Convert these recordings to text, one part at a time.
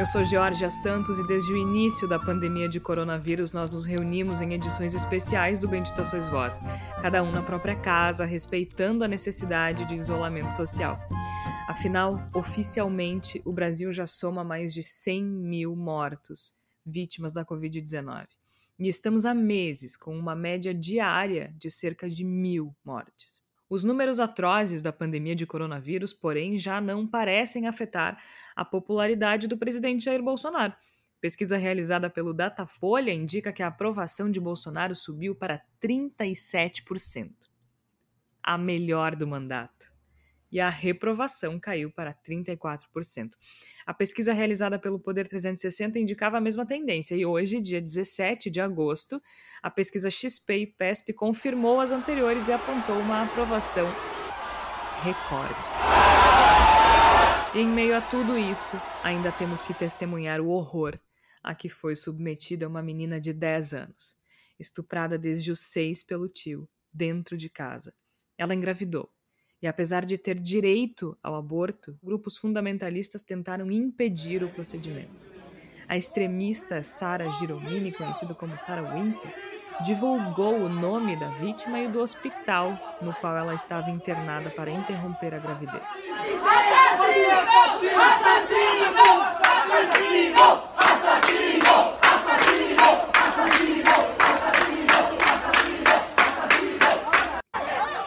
Eu sou Georgia Santos e desde o início da pandemia de coronavírus nós nos reunimos em edições especiais do Bendita Sois Voz, cada um na própria casa, respeitando a necessidade de isolamento social. Afinal, oficialmente, o Brasil já soma mais de 100 mil mortos, vítimas da Covid-19. E estamos há meses com uma média diária de cerca de mil mortes. Os números atrozes da pandemia de coronavírus, porém, já não parecem afetar a popularidade do presidente Jair Bolsonaro. Pesquisa realizada pelo Datafolha indica que a aprovação de Bolsonaro subiu para 37%, a melhor do mandato e a reprovação caiu para 34%. A pesquisa realizada pelo Poder 360 indicava a mesma tendência e hoje, dia 17 de agosto, a pesquisa XP e PESP confirmou as anteriores e apontou uma aprovação recorde. Em meio a tudo isso, ainda temos que testemunhar o horror a que foi submetida uma menina de 10 anos, estuprada desde os 6 pelo tio, dentro de casa. Ela engravidou e apesar de ter direito ao aborto, grupos fundamentalistas tentaram impedir o procedimento. A extremista Sara Giromini, conhecida como Sarah Winter, divulgou o nome da vítima e do hospital no qual ela estava internada para interromper a gravidez. Assassino! Assassino! Assassino!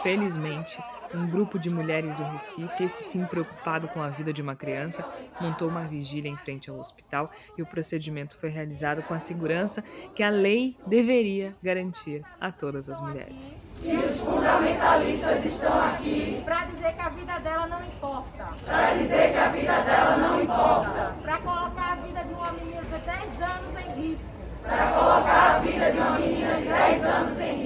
Felizmente, um grupo de mulheres do Recife, esse sim preocupado com a vida de uma criança, montou uma vigília em frente ao hospital e o procedimento foi realizado com a segurança que a lei deveria garantir a todas as mulheres. E os fundamentalistas estão aqui para dizer que a vida dela não importa. Para dizer que a vida dela não importa. Para colocar a vida de uma menina de 10 anos em risco. Para colocar a vida de uma menina de 10 anos em risco.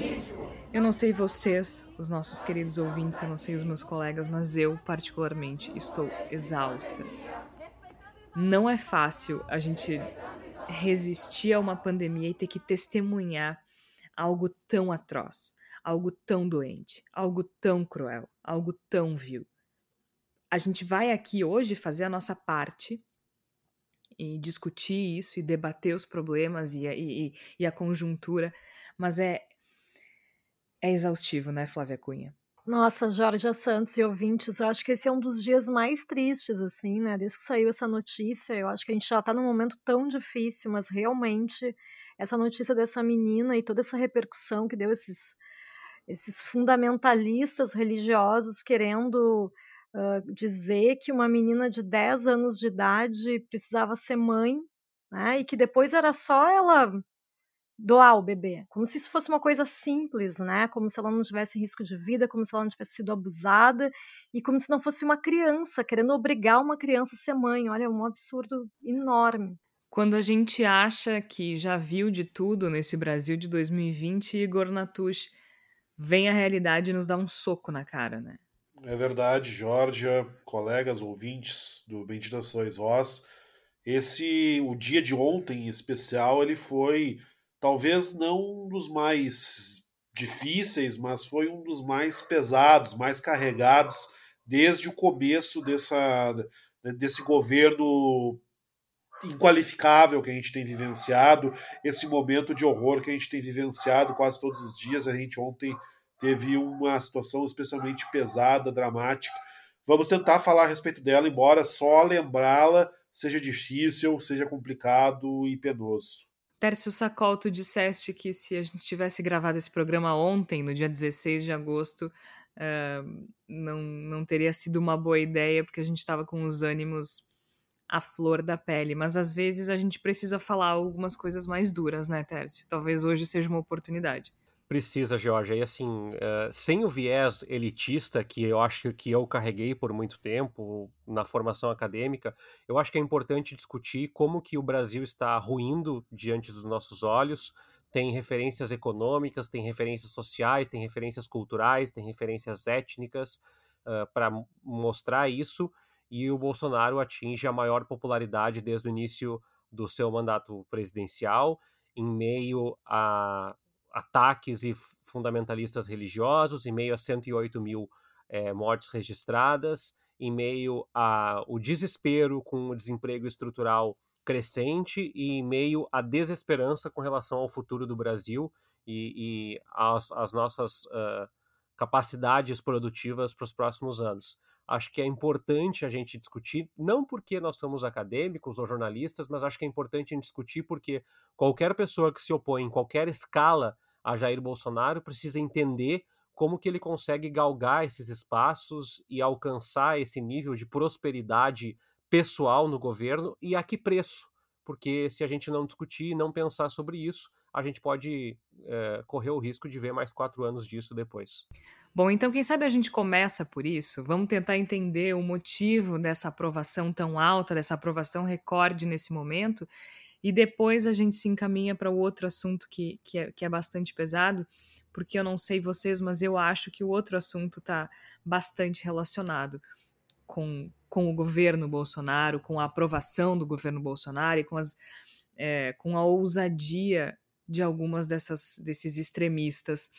Eu não sei vocês, os nossos queridos ouvintes, eu não sei os meus colegas, mas eu, particularmente, estou exausta. Não é fácil a gente resistir a uma pandemia e ter que testemunhar algo tão atroz, algo tão doente, algo tão cruel, algo tão vil. A gente vai aqui hoje fazer a nossa parte e discutir isso e debater os problemas e a, e, e a conjuntura, mas é, é exaustivo, né, Flávia Cunha? Nossa, Jorge Santos e ouvintes, eu acho que esse é um dos dias mais tristes, assim, né? Desde que saiu essa notícia, eu acho que a gente já tá num momento tão difícil, mas realmente essa notícia dessa menina e toda essa repercussão que deu esses, esses fundamentalistas religiosos querendo uh, dizer que uma menina de 10 anos de idade precisava ser mãe, né? E que depois era só ela doar o bebê, como se isso fosse uma coisa simples, né? Como se ela não tivesse risco de vida, como se ela não tivesse sido abusada e como se não fosse uma criança querendo obrigar uma criança a ser mãe. Olha, é um absurdo enorme. Quando a gente acha que já viu de tudo nesse Brasil de 2020, Igor Natush vem a realidade e nos dá um soco na cara, né? É verdade, Georgia, colegas, ouvintes do Bendita Sois Vós. Esse, o dia de ontem em especial, ele foi talvez não um dos mais difíceis, mas foi um dos mais pesados, mais carregados desde o começo dessa, desse governo inqualificável que a gente tem vivenciado, esse momento de horror que a gente tem vivenciado quase todos os dias. A gente ontem teve uma situação especialmente pesada, dramática. Vamos tentar falar a respeito dela, embora só lembrá-la seja difícil, seja complicado e penoso. Tércio Sacol, tu disseste que se a gente tivesse gravado esse programa ontem, no dia 16 de agosto, uh, não, não teria sido uma boa ideia, porque a gente estava com os ânimos à flor da pele. Mas às vezes a gente precisa falar algumas coisas mais duras, né, Tércio? Talvez hoje seja uma oportunidade. Precisa, Georgia. E assim, uh, sem o viés elitista que eu acho que eu carreguei por muito tempo na formação acadêmica, eu acho que é importante discutir como que o Brasil está ruindo diante dos nossos olhos. Tem referências econômicas, tem referências sociais, tem referências culturais, tem referências étnicas uh, para mostrar isso. E o Bolsonaro atinge a maior popularidade desde o início do seu mandato presidencial, em meio a ataques e fundamentalistas religiosos, em meio a 108 mil é, mortes registradas, em meio ao desespero com o desemprego estrutural crescente e em meio à desesperança com relação ao futuro do Brasil e, e às, às, nossas uh, capacidades produtivas para os próximos anos. Acho que é importante a gente discutir, não porque nós somos acadêmicos ou jornalistas, mas acho que é importante a gente discutir porque qualquer pessoa que se opõe em qualquer escala a Jair Bolsonaro precisa entender como que ele consegue galgar esses espaços e alcançar esse nível de prosperidade pessoal no governo e a que preço? Porque se a gente não discutir e não pensar sobre isso, a gente pode é, correr o risco de ver mais quatro anos disso depois. Bom, então quem sabe a gente começa por isso? Vamos tentar entender o motivo dessa aprovação tão alta, dessa aprovação recorde nesse momento e depois a gente se encaminha para o outro assunto que, que, é, que é bastante pesado, porque eu não sei vocês, mas eu acho que o outro assunto está bastante relacionado com, com o governo Bolsonaro, com a aprovação do governo Bolsonaro e com, as, é, com a ousadia de algumas dessas, desses extremistas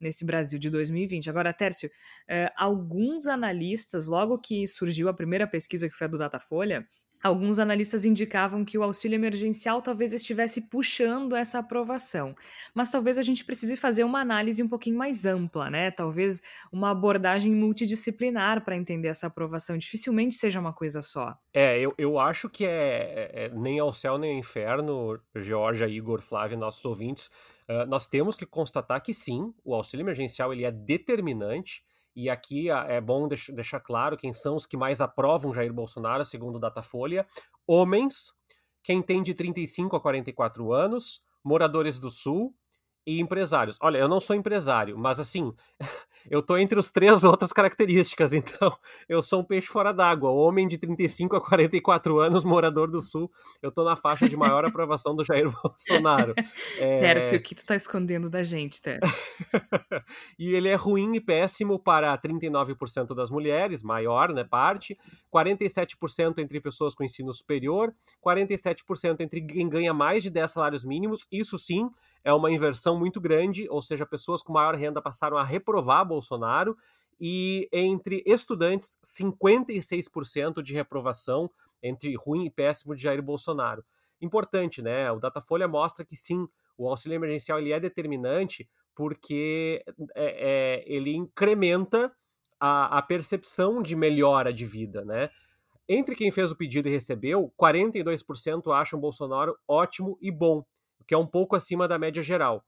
nesse Brasil de 2020. Agora, Tércio, é, alguns analistas, logo que surgiu a primeira pesquisa que foi a do Datafolha, Alguns analistas indicavam que o auxílio emergencial talvez estivesse puxando essa aprovação, mas talvez a gente precise fazer uma análise um pouquinho mais ampla, né? Talvez uma abordagem multidisciplinar para entender essa aprovação. Dificilmente seja uma coisa só. É, eu, eu acho que é, é, é nem ao céu nem ao inferno, Georgia, Igor, Flávio, nossos ouvintes. Uh, nós temos que constatar que sim, o auxílio emergencial ele é determinante e aqui é bom deixar claro quem são os que mais aprovam Jair Bolsonaro, segundo o Datafolha: homens, quem tem de 35 a 44 anos, moradores do Sul, e empresários. Olha, eu não sou empresário, mas assim, eu tô entre os três outras características, então eu sou um peixe fora d'água, homem de 35 a 44 anos, morador do Sul, eu tô na faixa de maior aprovação do Jair Bolsonaro. É... Tércio, o que tu tá escondendo da gente, Tércio? e ele é ruim e péssimo para 39% das mulheres, maior, né, parte, 47% entre pessoas com ensino superior, 47% entre quem ganha mais de 10 salários mínimos, isso sim é uma inversão muito grande, ou seja, pessoas com maior renda passaram a reprovar Bolsonaro, e entre estudantes, 56% de reprovação entre ruim e péssimo de Jair Bolsonaro. Importante, né? O Datafolha mostra que sim, o auxílio emergencial ele é determinante porque é, é, ele incrementa a, a, percepção de melhora de vida, né? Entre quem fez o pedido e recebeu, 42% acham Bolsonaro ótimo e bom que é um pouco acima da média geral.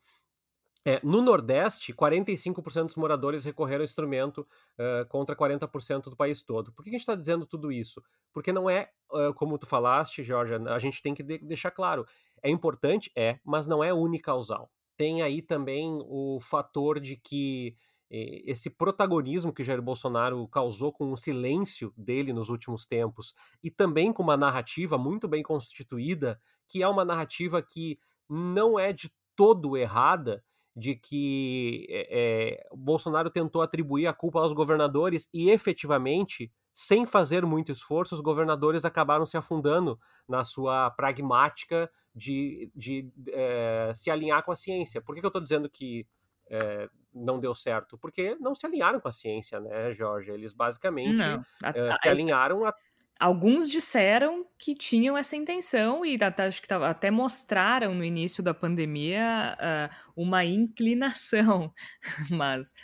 É, no Nordeste, 45% dos moradores recorreram ao instrumento uh, contra 40% do país todo. Por que a gente está dizendo tudo isso? Porque não é, uh, como tu falaste, Georgia, a gente tem que de deixar claro. É importante? É, mas não é unicausal. Tem aí também o fator de que esse protagonismo que Jair Bolsonaro causou com o silêncio dele nos últimos tempos e também com uma narrativa muito bem constituída, que é uma narrativa que não é de todo errada de que é, Bolsonaro tentou atribuir a culpa aos governadores e efetivamente, sem fazer muito esforço, os governadores acabaram se afundando na sua pragmática de, de é, se alinhar com a ciência. Por que, que eu estou dizendo que é, não deu certo? Porque não se alinharam com a ciência, né, Jorge? Eles basicamente não, a, se alinharam a Alguns disseram que tinham essa intenção e até, acho que até mostraram no início da pandemia uh, uma inclinação, mas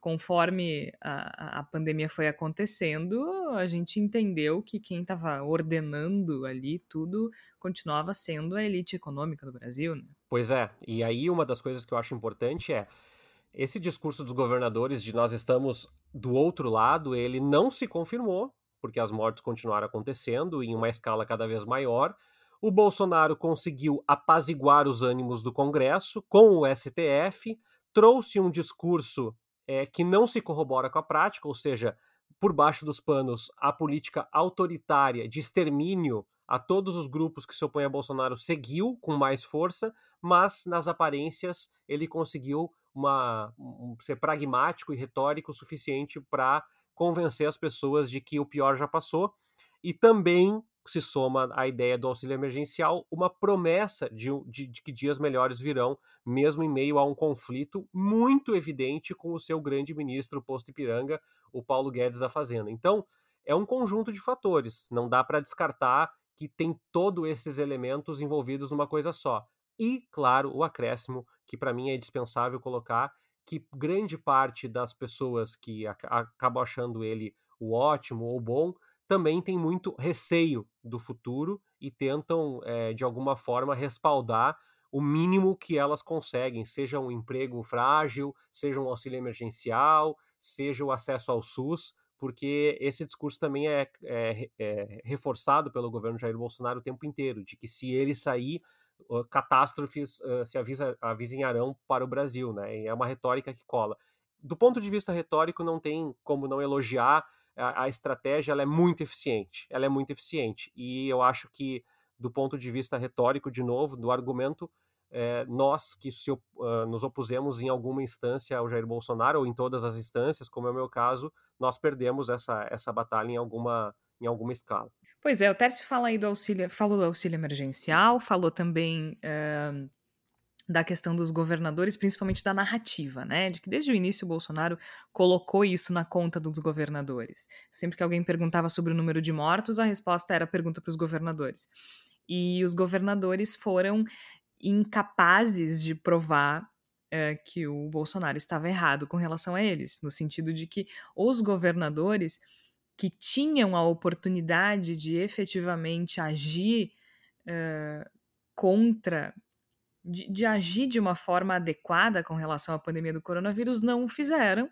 conforme a, a pandemia foi acontecendo, a gente entendeu que quem estava ordenando ali tudo continuava sendo a elite econômica do Brasil. Né? Pois é, e aí uma das coisas que eu acho importante é esse discurso dos governadores de nós estamos do outro lado, ele não se confirmou porque as mortes continuaram acontecendo em uma escala cada vez maior. O Bolsonaro conseguiu apaziguar os ânimos do Congresso com o STF, trouxe um discurso é, que não se corrobora com a prática, ou seja, por baixo dos panos, a política autoritária de extermínio a todos os grupos que se opõem a Bolsonaro seguiu com mais força, mas nas aparências ele conseguiu uma, um, ser pragmático e retórico o suficiente para convencer as pessoas de que o pior já passou e também se soma à ideia do auxílio emergencial uma promessa de, de, de, que dias melhores virão, mesmo em meio a um conflito muito evidente com o seu grande ministro posto Ipiranga, o Paulo Guedes da Fazenda. Então, é um conjunto de fatores, não dá para descartar que tem todos esses elementos envolvidos numa coisa só. E, claro, o acréscimo, que para mim é indispensável colocar, que grande parte das pessoas que acabam achando ele o ótimo ou bom também tem muito receio do futuro e tentam, é, de alguma forma, respaldar o mínimo que elas conseguem, seja um emprego frágil, seja um auxílio emergencial, seja o acesso ao SUS, porque esse discurso também é, é, é reforçado pelo governo Jair Bolsonaro o tempo inteiro, de que se ele sair, catástrofes uh, se avisa, avizinharão para o Brasil, né? E é uma retórica que cola. Do ponto de vista retórico, não tem como não elogiar a, a estratégia, ela é muito eficiente, ela é muito eficiente, e eu acho que do ponto de vista retórico, de novo, do argumento, é, nós que se, uh, nos opusemos em alguma instância ao Jair Bolsonaro, ou em todas as instâncias, como é o meu caso, nós perdemos essa, essa batalha em alguma, em alguma escala. Pois é, o Tércio fala aí do auxílio, falou do auxílio emergencial, falou também uh, da questão dos governadores, principalmente da narrativa, né? De que desde o início o Bolsonaro colocou isso na conta dos governadores. Sempre que alguém perguntava sobre o número de mortos, a resposta era pergunta para os governadores. E os governadores foram incapazes de provar uh, que o Bolsonaro estava errado com relação a eles, no sentido de que os governadores que tinham a oportunidade de efetivamente agir uh, contra, de, de, agir de uma forma adequada com relação à pandemia do coronavírus, não o fizeram.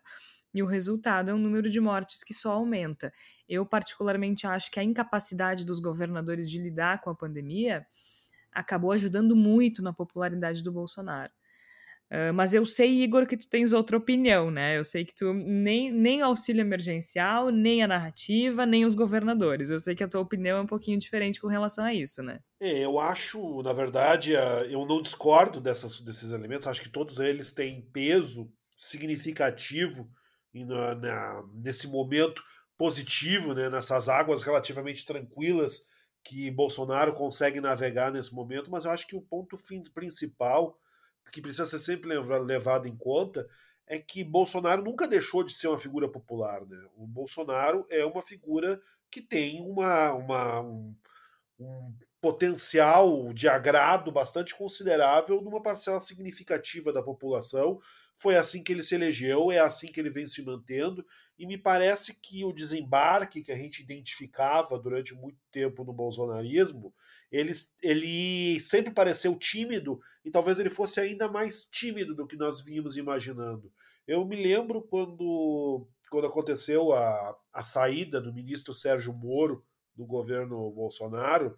E o resultado é um número de mortes que só aumenta. Eu, particularmente, acho que a incapacidade dos governadores de lidar com a pandemia acabou ajudando muito na popularidade do Bolsonaro. Uh, mas eu sei, Igor, que tu tens outra opinião, né? Eu sei que tu nem, nem auxílio emergencial, nem a narrativa, nem os governadores. Eu sei que a tua opinião é um pouquinho diferente com relação a isso, né? É, eu acho, na verdade, eu não discordo dessas, desses elementos. Acho que todos eles têm peso significativo na, na, nesse momento positivo, né? Nessas águas relativamente tranquilas que Bolsonaro consegue navegar nesse momento. Mas eu acho que o ponto fim principal que precisa ser sempre levado em conta é que Bolsonaro nunca deixou de ser uma figura popular. Né? O Bolsonaro é uma figura que tem uma, uma um, um potencial de agrado bastante considerável numa parcela significativa da população. Foi assim que ele se elegeu, é assim que ele vem se mantendo, e me parece que o desembarque que a gente identificava durante muito tempo no bolsonarismo, ele, ele sempre pareceu tímido e talvez ele fosse ainda mais tímido do que nós vínhamos imaginando. Eu me lembro quando, quando aconteceu a, a saída do ministro Sérgio Moro do governo Bolsonaro,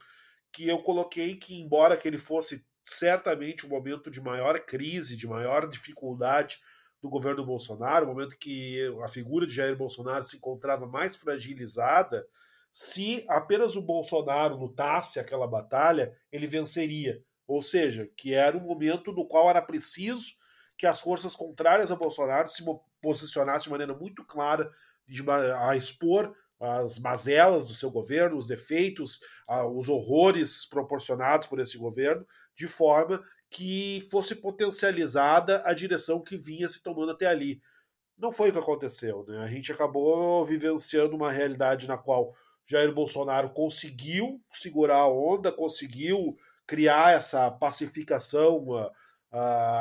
que eu coloquei que, embora que ele fosse certamente um momento de maior crise, de maior dificuldade do governo Bolsonaro, um momento que a figura de Jair Bolsonaro se encontrava mais fragilizada, se apenas o Bolsonaro lutasse aquela batalha, ele venceria. Ou seja, que era um momento no qual era preciso que as forças contrárias a Bolsonaro se posicionassem de maneira muito clara a expor as mazelas do seu governo, os defeitos, os horrores proporcionados por esse governo, de forma que fosse potencializada a direção que vinha se tomando até ali. Não foi o que aconteceu. Né? A gente acabou vivenciando uma realidade na qual Jair Bolsonaro conseguiu segurar a onda, conseguiu criar essa pacificação uh,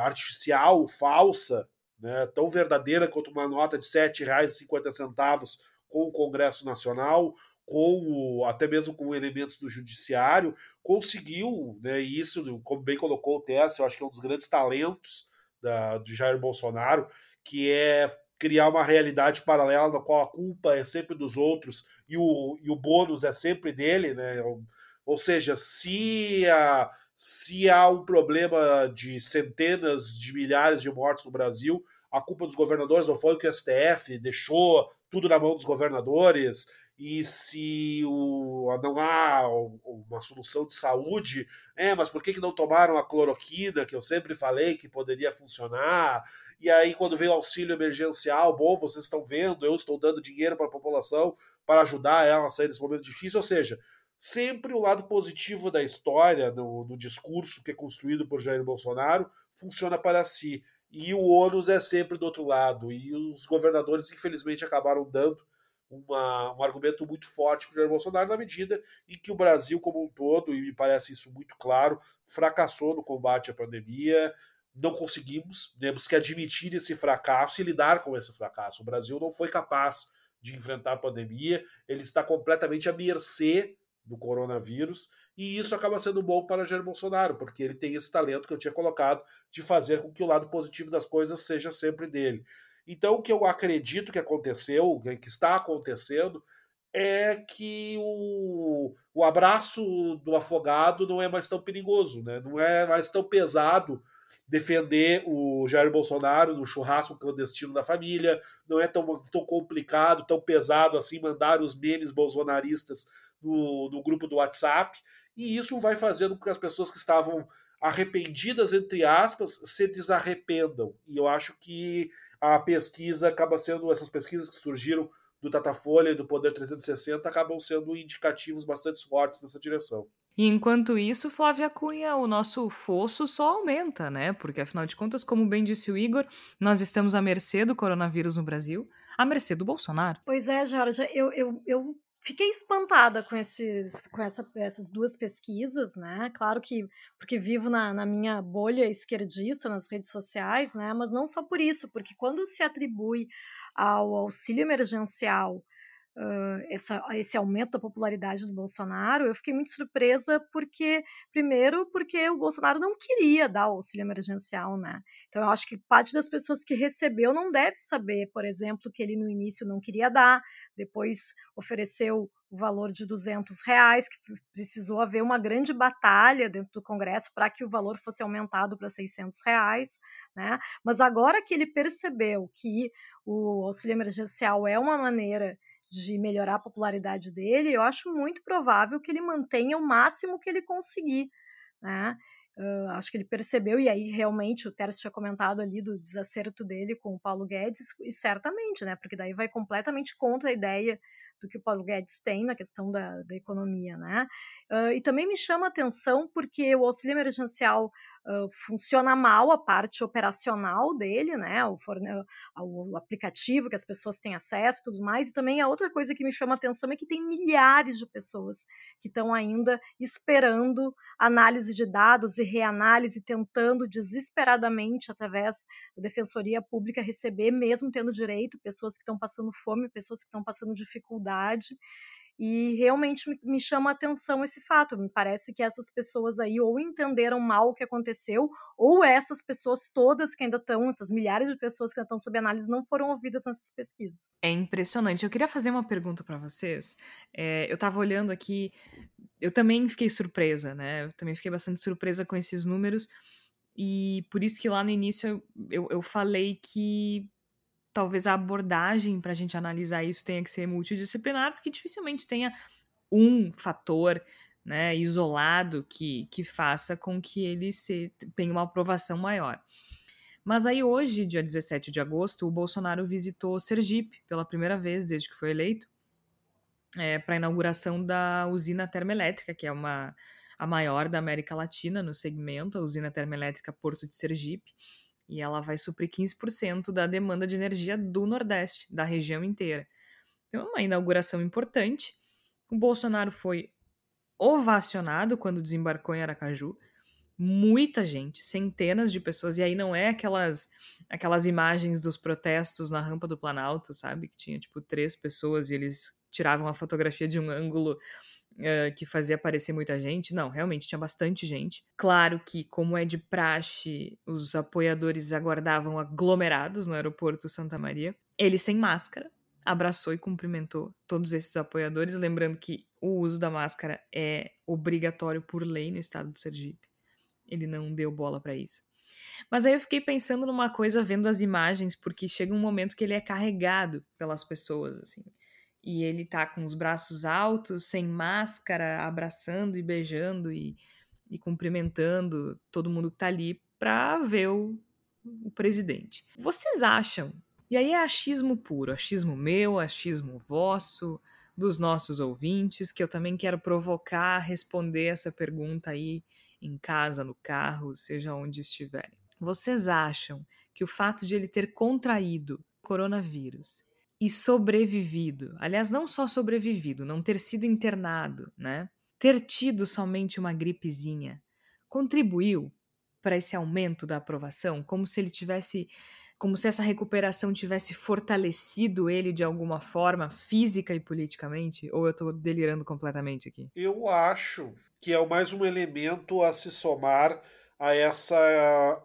artificial, falsa, né, tão verdadeira quanto uma nota de R$ 7,50 com o Congresso Nacional, com até mesmo com elementos do judiciário, conseguiu, né, isso, como bem colocou o Tércio, eu acho que é um dos grandes talentos da, de Jair Bolsonaro, que é criar uma realidade paralela na qual a culpa é sempre dos outros e o, e o bônus é sempre dele, né? Ou seja, se, a, Se há um problema de centenas de milhares de mortes no Brasil, a culpa dos governadores não foi o que o STF deixou tudo na mão dos governadores e se o, não há uma solução de saúde, é, mas por que, que não tomaram a cloroquina, que eu sempre falei que poderia funcionar? E aí, quando veio o auxílio emergencial, bom, vocês estão vendo, eu estou dando dinheiro para a população para ajudar ela a sair desse momento difícil. Ou seja, sempre o lado positivo da história, no discurso que é construído por Jair Bolsonaro, funciona para si. E o ônus é sempre do outro lado. E os governadores, infelizmente, acabaram dando uma, um argumento muito forte para o Jair Bolsonaro na medida em que o Brasil como um todo, e me parece isso muito claro, fracassou no combate à pandemia, não conseguimos, temos que admitir esse fracasso e lidar com esse fracasso. O Brasil não foi capaz de enfrentar a pandemia, ele está completamente à mercê do coronavírus, e isso acaba sendo bom para Jair Bolsonaro, porque ele tem esse talento que eu tinha colocado de fazer com que o lado positivo das coisas seja sempre dele. Então, o que eu acredito que aconteceu, que está acontecendo, é que o, o abraço do afogado não é mais tão perigoso, né? não é mais tão pesado defender o Jair Bolsonaro no churrasco clandestino da família, não é tão, tão complicado, tão pesado assim mandar os memes bolsonaristas no, no grupo do WhatsApp, e isso vai fazendo com que as pessoas que estavam arrependidas, entre aspas, se desarrependam. E eu acho que a pesquisa acaba sendo, essas pesquisas que surgiram do Datafolha e do Poder 360 acabam sendo indicativos bastante fortes nessa direção. E enquanto isso, Flávia Cunha, o nosso fosso só aumenta, né? Porque afinal de contas, como bem disse o Igor, nós estamos à mercê do coronavírus no Brasil, à mercê do Bolsonaro. Pois é, Jorge, eu, eu, eu fiquei espantada com, esses, com essa, essas duas pesquisas, né? Claro que porque vivo na, na, minha bolha esquerdista nas redes sociais, né? Mas não só por isso, porque quando se atribui ao auxílio emergencial uh, essa, esse aumento da popularidade do Bolsonaro, eu fiquei muito surpresa porque, primeiro, porque o Bolsonaro não queria dar o auxílio emergencial, né? Então eu acho que parte das pessoas que recebeu não deve saber, por exemplo, que ele no início não queria dar, depois ofereceu o valor de 200 reais, que precisou haver uma grande batalha dentro do Congresso para que o valor fosse aumentado para 600 reais, né? Mas agora que ele percebeu que o auxílio emergencial é uma maneira de melhorar a popularidade dele, eu acho muito provável que ele mantenha o máximo que ele conseguir, né? Uh, acho que ele percebeu, e aí realmente o Teres tinha comentado ali do desacerto dele com o Paulo Guedes, e certamente, né? Porque daí vai completamente contra a ideia do que o Paulo Guedes tem na questão da, da economia, né? Uh, e também me chama a atenção porque o auxílio emergencial uh, funciona mal a parte operacional dele, né? O, o aplicativo que as pessoas têm acesso e tudo mais. E também a outra coisa que me chama atenção é que tem milhares de pessoas que estão ainda esperando análise de dados e reanálise, tentando desesperadamente, através da Defensoria Pública, receber, mesmo tendo direito, pessoas que estão passando fome, pessoas que estão passando dificuldade. E realmente me chama atenção esse fato. Me parece que essas pessoas aí ou entenderam mal o que aconteceu, ou essas pessoas todas que ainda estão, essas milhares de pessoas que ainda estão sob análise, não foram ouvidas nessas pesquisas. É impressionante. Eu queria fazer uma pergunta para vocês. É, eu estava olhando aqui, eu também fiquei surpresa, né? Eu também fiquei bastante surpresa com esses números. E por isso que lá no início eu, eu, eu falei que talvez a abordagem para a gente analisar isso tenha que ser multidisciplinar, porque dificilmente tenha um fator né, isolado que, que faça com que ele se, tenha uma aprovação maior. Mas aí hoje, dia 17 de agosto, o Bolsonaro visitou Sergipe pela primeira vez desde que foi eleito é, para a inauguração da usina termoelétrica, que é uma, a maior da América Latina no segmento, a usina termoelétrica Porto de Sergipe e ela vai suprir 15% da demanda de energia do Nordeste, da região inteira. Então, é uma inauguração importante. O Bolsonaro foi ovacionado quando desembarcou em Aracaju. Muita gente, centenas de pessoas, e aí não é aquelas aquelas imagens dos protestos na rampa do Planalto, sabe? Que tinha tipo três pessoas e eles tiravam a fotografia de um ângulo uh, que fazia aparecer muita gente. Não, realmente tinha bastante gente. Claro que, como é de praxe, os apoiadores aguardavam aglomerados no aeroporto Santa Maria. Ele sem máscara, abraçou e cumprimentou todos esses apoiadores, lembrando que o uso da máscara é obrigatório por lei no estado do Sergipe. ele não deu bola para isso. Mas aí eu fiquei pensando numa coisa vendo as imagens, porque chega um momento que ele é carregado pelas pessoas, assim. E ele tá com os braços altos, sem máscara, abraçando e beijando e, e cumprimentando todo mundo que tá ali pra ver o, o presidente. Vocês acham? E aí é achismo puro, achismo meu, achismo vosso, dos nossos ouvintes, que eu também quero provocar responder essa pergunta aí em casa, no carro, seja onde estiverem. Vocês acham que o fato de ele ter contraído coronavírus e sobrevivido, aliás, não só sobrevivido, não ter sido internado, né? Ter tido somente uma gripezinha, contribuiu para esse aumento da aprovação, como se ele tivesse como se essa recuperação tivesse fortalecido ele de alguma forma, física e politicamente? Ou eu estou delirando completamente aqui? Eu acho que é mais um elemento a se somar a essa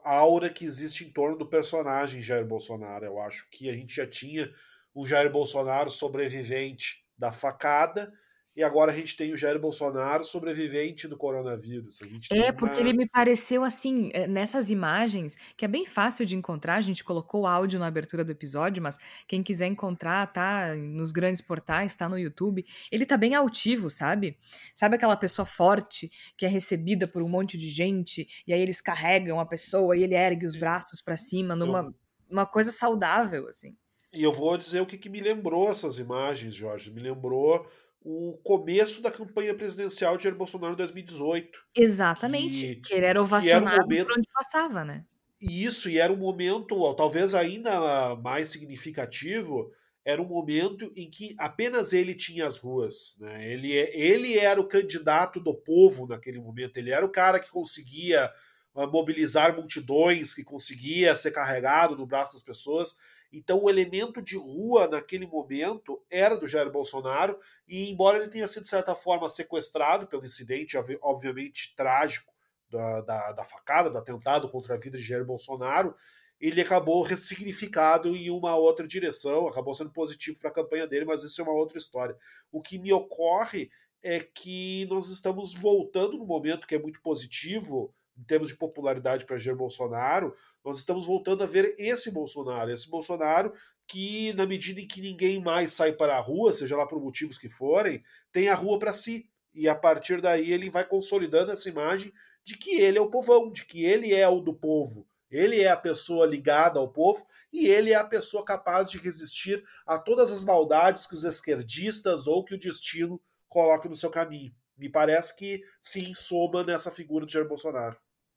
aura que existe em torno do personagem Jair Bolsonaro. Eu acho que a gente já tinha o Jair Bolsonaro sobrevivente da facada e agora a gente tem o Jair Bolsonaro sobrevivente do coronavírus. é, porque ele me pareceu assim, eh, nessas imagens, que é bem fácil de encontrar, a gente colocou o áudio na abertura do episódio, mas quem quiser encontrar, tá nos grandes portais, tá no YouTube. Ele tá bem altivo, sabe? Sabe aquela pessoa forte que é recebida por um monte de gente, e aí eles carregam a pessoa e ele ergue os braços para cima numa uma coisa saudável, assim. E eu vou dizer o que, que me lembrou essas imagens, Jorge. Me lembrou o começo da campanha presidencial de Jair Bolsonaro em 2018. Exatamente. Que, que ele era ovacionado era um momento, por onde passava, né? E isso, e era um momento, talvez ainda mais significativo, era um momento em que apenas ele tinha as ruas. Né? Ele, é, ele era o candidato do povo naquele momento, ele era o cara que conseguia ah, mobilizar multidões, que conseguia ser carregado no braço das pessoas. Então, o elemento de rua naquele momento era do Jair Bolsonaro, e embora ele tenha sido, de certa forma, sequestrado pelo incidente, obviamente trágico, da, da, da facada, do atentado contra a vida de Jair Bolsonaro, ele acabou ressignificado em uma outra direção, acabou sendo positivo para a campanha dele, mas isso é uma outra história. O que me ocorre é que nós estamos voltando num momento que é muito positivo em termos de popularidade para Jair Bolsonaro, nós estamos voltando a ver esse Bolsonaro, esse Bolsonaro que, na medida em que ninguém mais sai para a rua, seja lá por motivos que forem, tem a rua para si. E a partir daí ele vai consolidando essa imagem de que ele é o povão, de que ele é o do povo. Ele é a pessoa ligada ao povo e ele é a pessoa capaz de resistir a todas as maldades que os esquerdistas ou que o destino coloque no seu caminho. Me parece que sim, soma nessa figura de Jair Bolsonaro.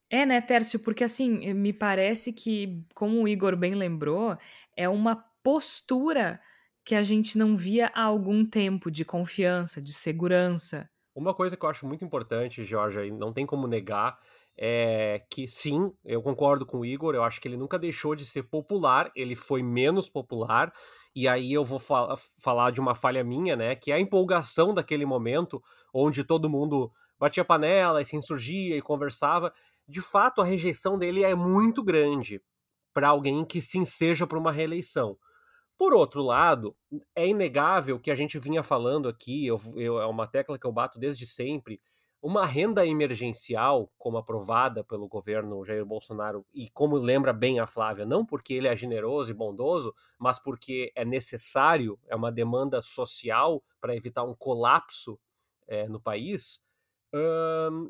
É, né, Tércio? Porque assim, me parece que, como o Igor bem lembrou, é uma postura que a gente não via há algum tempo de confiança, de segurança. Uma coisa que eu acho muito importante, Jorge, e não tem como negar, é que sim, eu concordo com o Igor, eu acho que ele nunca deixou de ser popular, ele foi menos popular, e aí eu vou fal falar de uma falha minha, né, que é a empolgação daquele momento, onde todo mundo batia panela e se insurgia e conversava, de fato a rejeição dele é muito grande para alguém que se enseja para uma reeleição. Por outro lado, é inegável que a gente vinha falando aqui, eu, eu, é uma tecla que eu bato desde sempre, uma renda emergencial, como aprovada pelo governo Jair Bolsonaro, e como lembra bem a Flávia, não porque ele é generoso e bondoso, mas porque é necessário, é uma demanda social para evitar um colapso é, no país, hum,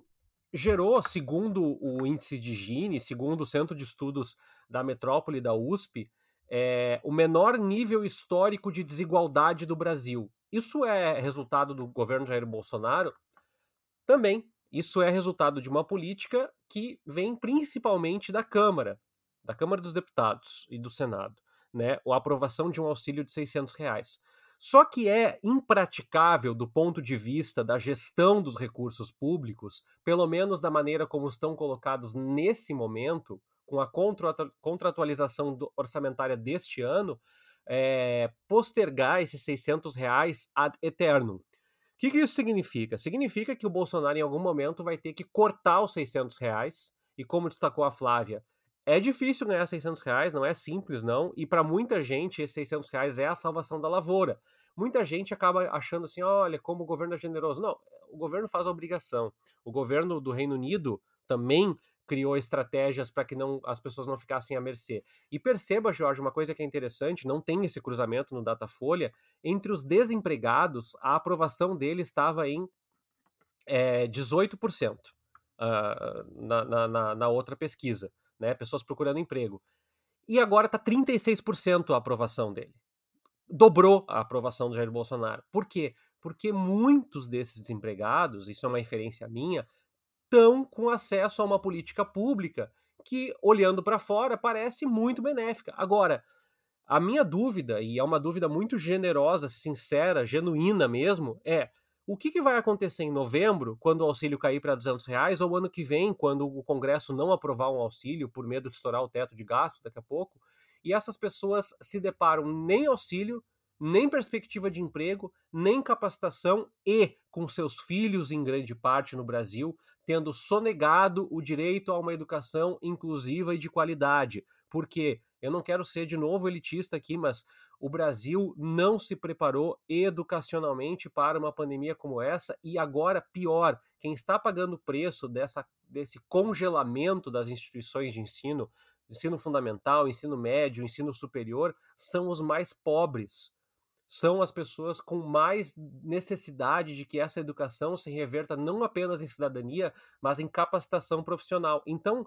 gerou, segundo o índice de Gini, segundo o Centro de Estudos da Metrópole da USP, é, o menor nível histórico de desigualdade do Brasil. Isso é resultado do governo Jair Bolsonaro? Também. Isso é resultado de uma política que vem principalmente da Câmara, da Câmara dos Deputados e do Senado, né? A aprovação de um auxílio de 600 reais. Só que é impraticável do ponto de vista da gestão dos recursos públicos, pelo menos da maneira como estão colocados nesse momento, com a contratualização orçamentária deste ano, é, postergar esses 600 reais ad eternum. O que, que, isso significa? Significa que o Bolsonaro em algum momento vai ter que cortar os 600 reais, e como destacou a Flávia, é difícil ganhar 600 reais, não é simples, não. E para muita gente, esses 600 reais é a salvação da lavoura. Muita gente acaba achando assim: olha, como o governo é generoso. Não, o governo faz a obrigação. O governo do Reino Unido também criou estratégias para que não, as pessoas não ficassem à mercê. E perceba, Jorge, uma coisa que é interessante, não tem esse cruzamento no Datafolha, entre os desempregados, a aprovação dele estava em é, 18% uh, na, na, na outra pesquisa, né? Pessoas procurando emprego. E agora está 36% a aprovação dele. Dobrou a aprovação do Jair Bolsonaro. Por quê? Porque muitos desses desempregados, isso é uma referência minha, estão com acesso a uma política pública que, olhando para fora, parece muito benéfica. Agora, a minha dúvida, e é uma dúvida muito generosa, sincera, genuína mesmo, é o que, que vai acontecer em novembro, quando o auxílio cair para 200 reais, ou ano que vem, quando o Congresso não aprovar um auxílio por medo de estourar o teto de gastos daqui a pouco, e essas pessoas se deparam nem auxílio, nem perspectiva de emprego, nem capacitação e com seus filhos, em grande parte no Brasil, tendo sonegado o direito a uma educação inclusiva e de qualidade. Porque eu não quero ser de novo elitista aqui, mas o Brasil não se preparou educacionalmente para uma pandemia como essa e agora pior, quem está pagando o preço dessa, desse congelamento das instituições de ensino, ensino fundamental, ensino médio, ensino superior, são os mais pobres são as pessoas com mais necessidade de que essa educação se reverta não apenas em cidadania, mas em capacitação profissional. Então,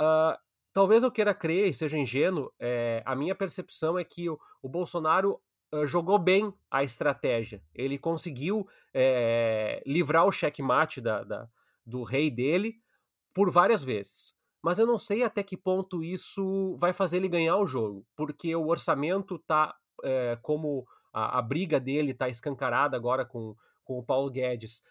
uh, talvez eu queira crer e seja ingênuo, é, a minha percepção é que o, o Bolsonaro jogou bem a estratégia. Ele conseguiu é, livrar o checkmate da, da, do rei dele por várias vezes. Mas eu não sei até que ponto isso vai fazer ele ganhar o jogo, porque o orçamento está é, como a, a briga dele está escancarada agora com, com o Paulo Guedes,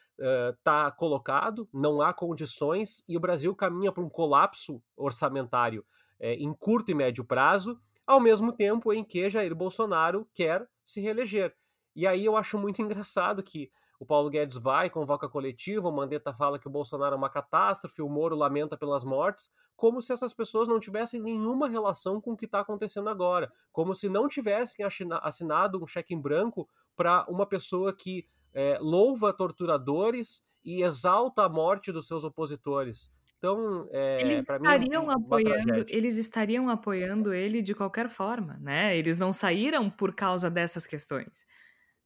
está uh, colocado, não há condições e o Brasil caminha para um colapso orçamentário é, em curto e médio prazo, ao mesmo tempo em que Jair Bolsonaro quer se reeleger. E aí eu acho muito engraçado que o Paulo Guedes vai, convoca coletiva, o Mandetta fala que o Bolsonaro é uma catástrofe, o Moro lamenta pelas mortes, como se essas pessoas não tivessem nenhuma relação com o que está acontecendo agora, como se não tivessem assinado um cheque em branco para uma pessoa que é, louva torturadores e exalta a morte dos seus opositores. Então, é, eles estariam mim, apoiando, eles estariam apoiando ele de qualquer forma, né? Eles não saíram por causa dessas questões.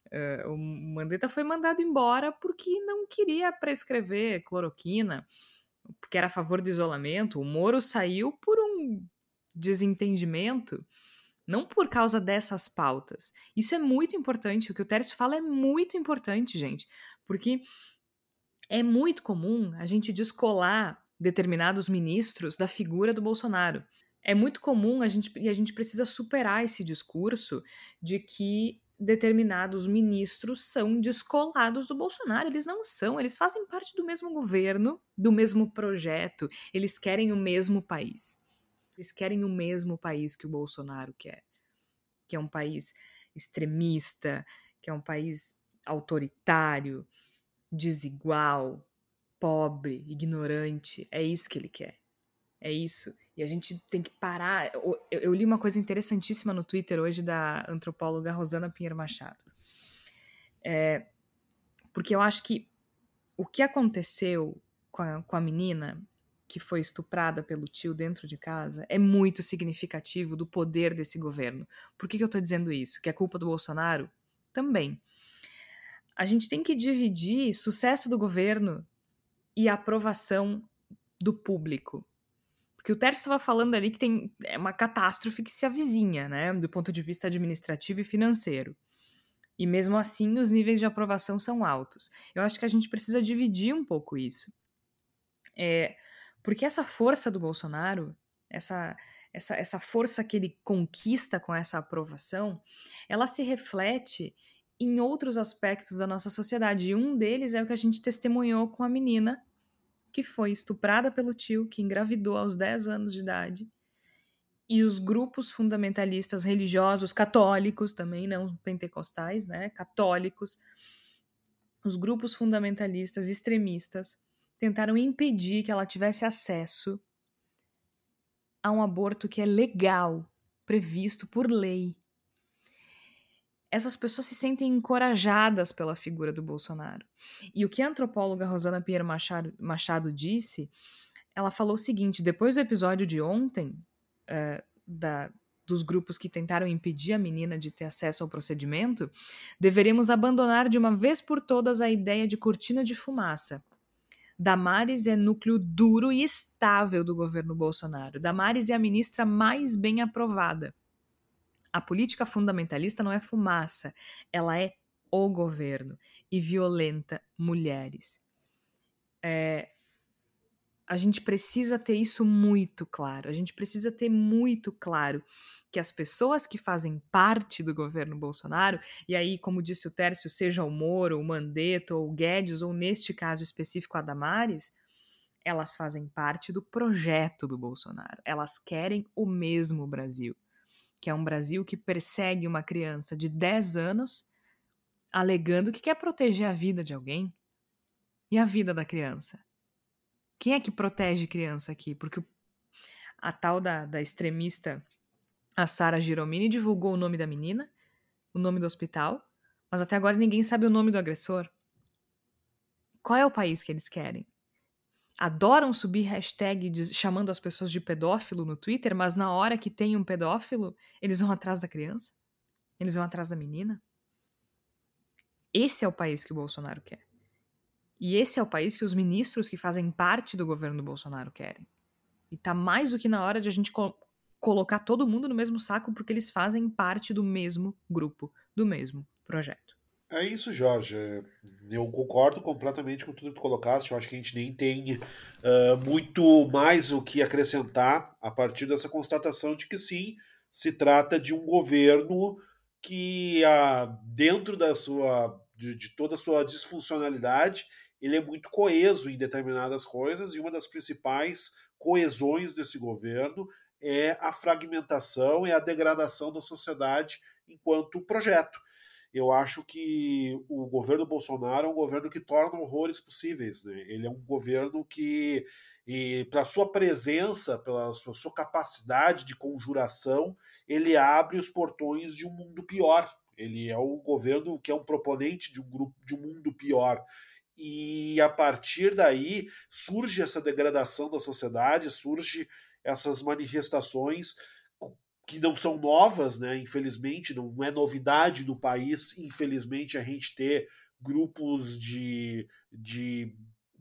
Uh, o Mandetta foi mandado embora porque não queria prescrever cloroquina, porque era a favor do isolamento. O Moro saiu por um desentendimento, não por causa dessas pautas. Isso é muito importante. O que o Tércio fala é muito importante, gente, porque é muito comum a gente descolar determinados ministros da figura do Bolsonaro. É muito comum a gente, e a gente precisa superar esse discurso de que determinados ministros são descolados do Bolsonaro. Eles não são, eles fazem parte do mesmo governo, do mesmo projeto, eles querem o mesmo país. Eles querem o mesmo país que o Bolsonaro quer, que é um país extremista, que é um país autoritário, desigual, pobre, ignorante. É isso que ele quer. É isso. E a gente tem que parar. Eu, eu, li uma coisa interessantíssima no Twitter hoje da antropóloga Rosana Pinheiro Machado. É, porque eu acho que o que aconteceu com a, com a menina que foi estuprada pelo tio dentro de casa é muito significativo do poder desse governo. Por que, que eu estou dizendo isso? Que é culpa do Bolsonaro? Também. A gente tem que dividir sucesso do governo e aprovação do público. Porque o Tércio estava falando ali que tem é uma catástrofe que se avizinha, né, do ponto de vista administrativo e financeiro. E mesmo assim, os níveis de aprovação são altos. Eu acho que a gente precisa dividir um pouco isso. É, porque essa força do Bolsonaro, essa, essa, essa força que ele conquista com essa aprovação, ela se reflete em outros aspectos da nossa sociedade. E um deles é o que a gente testemunhou com a menina que foi estuprada pelo tio, que engravidou aos 10 anos de idade. E os grupos fundamentalistas religiosos, católicos também, não pentecostais, né? Católicos, os grupos fundamentalistas extremistas tentaram impedir que ela tivesse acesso a um aborto que é legal, previsto por lei essas pessoas se sentem encorajadas pela figura do Bolsonaro. E o que a antropóloga Rosana Pinheiro Machado, Machado disse ela falou o seguinte: depois do episódio de ontem, uh, da, dos grupos que tentaram impedir a menina de ter acesso ao procedimento, deveremos abandonar de uma vez por todas a ideia de cortina de fumaça. Damares é núcleo duro e estável do governo Bolsonaro. Damares é a ministra mais bem aprovada. A política fundamentalista não é fumaça, ela é o governo e violenta mulheres. É, a gente precisa ter isso muito claro. A gente precisa ter muito claro que as pessoas que fazem parte do governo Bolsonaro, e aí, como disse o Tércio, seja o Moro, o Mandetta, ou o Guedes, ou neste caso específico a Damares, elas fazem parte do projeto do Bolsonaro. Elas querem o mesmo Brasil, que é um Brasil que persegue uma criança de 10 anos, alegando que quer proteger a vida de alguém. E a vida da criança? Quem é que protege criança aqui? Porque a tal da, da extremista a Sara Giromini divulgou o nome da menina, o nome do hospital, mas até agora ninguém sabe o nome do agressor. Qual é o país que eles querem? Adoram subir hashtag chamando as pessoas de pedófilo no Twitter, mas na hora que tem um pedófilo, eles vão atrás da criança? Eles vão atrás da menina? Esse é o país que o Bolsonaro quer. E esse é o país que os ministros que fazem parte do governo do Bolsonaro querem. E tá mais do que na hora de a gente colocar todo mundo no mesmo saco porque eles fazem parte do mesmo grupo, do mesmo projeto. É isso, Jorge. Eu concordo completamente com tudo que tu colocaste. Eu acho que a gente nem tem uh, muito mais o que acrescentar a partir dessa constatação de que sim, se trata de um governo que, uh, dentro da sua, de, de toda a sua disfuncionalidade, ele é muito coeso em determinadas coisas e uma das principais coesões desse governo é a fragmentação, é a degradação da sociedade enquanto projeto. Eu acho que o governo Bolsonaro é um governo que torna horrores possíveis. Né? Ele é um governo que, pela sua presença, pela sua capacidade de conjuração, ele abre os portões de um mundo pior. Ele é um governo que é um proponente de um grupo de um mundo pior. E a partir daí surge essa degradação da sociedade, surge essas manifestações que não são novas, né? Infelizmente, não é novidade no país, infelizmente, a gente ter grupos de, de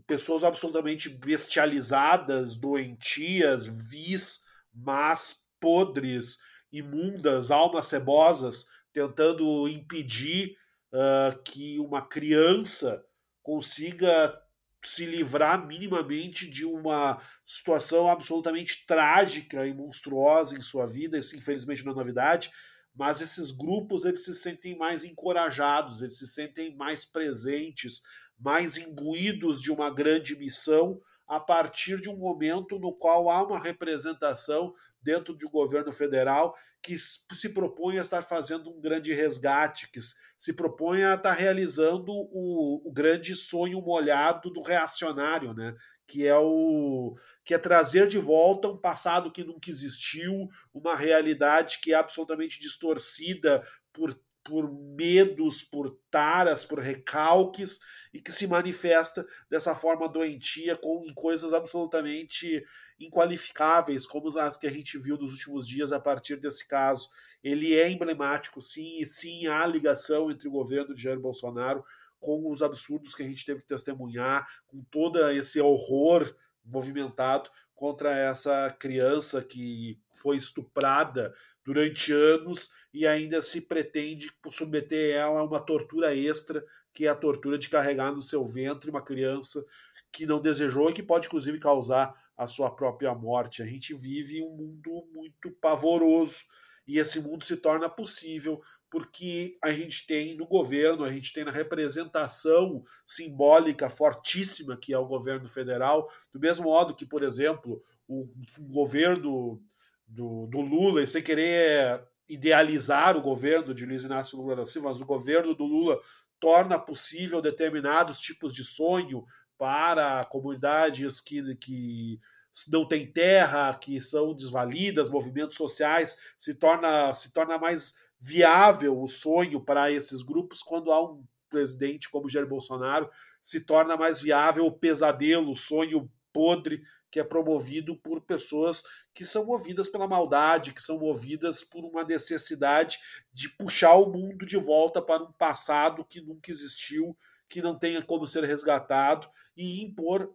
pessoas absolutamente bestializadas, doentias, vis, más, podres, imundas, almas cebosas, tentando impedir uh, que uma criança consiga se livrar minimamente de uma situação absolutamente trágica e monstruosa em sua vida, isso infelizmente não é novidade, mas esses grupos eles se sentem mais encorajados, eles se sentem mais presentes, mais imbuídos de uma grande missão a partir de um momento no qual há uma representação dentro do governo federal que se propõe a estar fazendo um grande resgate, que se propõe a estar realizando o, o grande sonho molhado do reacionário, né? que é o que é trazer de volta um passado que nunca existiu, uma realidade que é absolutamente distorcida por por medos, por taras, por recalques e que se manifesta dessa forma doentia com em coisas absolutamente inqualificáveis, como as que a gente viu nos últimos dias a partir desse caso. Ele é emblemático, sim, e sim há ligação entre o governo de Jair Bolsonaro com os absurdos que a gente teve que testemunhar, com todo esse horror movimentado contra essa criança que foi estuprada durante anos e ainda se pretende submeter ela a uma tortura extra, que é a tortura de carregar no seu ventre uma criança que não desejou e que pode inclusive causar a sua própria morte. A gente vive um mundo muito pavoroso e esse mundo se torna possível porque a gente tem no governo, a gente tem na representação simbólica fortíssima que é o governo federal, do mesmo modo que, por exemplo, o, governo do, do Lula, sem querer idealizar o governo de Luiz Inácio Lula da Silva, mas o governo do Lula torna possível determinados tipos de sonho, para comunidades que, que não têm terra, que são desvalidas, movimentos sociais, se torna, se torna mais viável o sonho para esses grupos quando há um presidente como Jair Bolsonaro, se torna mais viável o pesadelo, o sonho podre que é promovido por pessoas que são movidas pela maldade, que são movidas por uma necessidade de puxar o mundo de volta para um passado que nunca existiu, que não tenha como ser resgatado e impor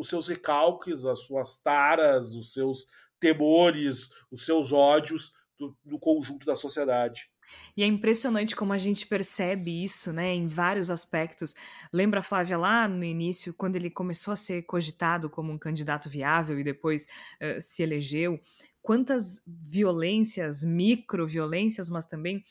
os seus recalques, as suas taras, os seus temores, os seus ódios do, conjunto da sociedade. E é impressionante como a gente percebe isso, né, em vários aspectos. Lembra, Flávia, lá no início, quando ele começou a ser cogitado como um candidato viável e depois uh, se elegeu, quantas violências, micro-violências, mas também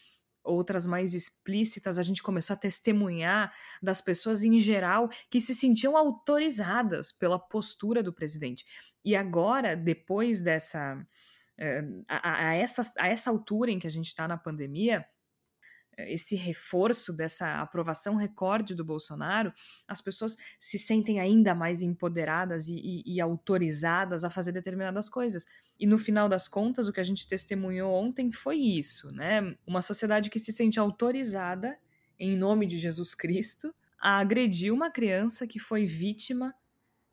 outras mais explícitas, a gente começou a testemunhar das pessoas em geral que se sentiam autorizadas pela postura do presidente. E agora, depois dessa eh, a, a, essa, a essa altura em que a gente está na pandemia, esse reforço dessa aprovação recorde do Bolsonaro, as pessoas se sentem ainda mais empoderadas e, e, e, autorizadas a fazer determinadas coisas. E no final das contas, o que a gente testemunhou ontem foi isso, né? Uma sociedade que se sente autorizada, em nome de Jesus Cristo, a agredir uma criança que foi vítima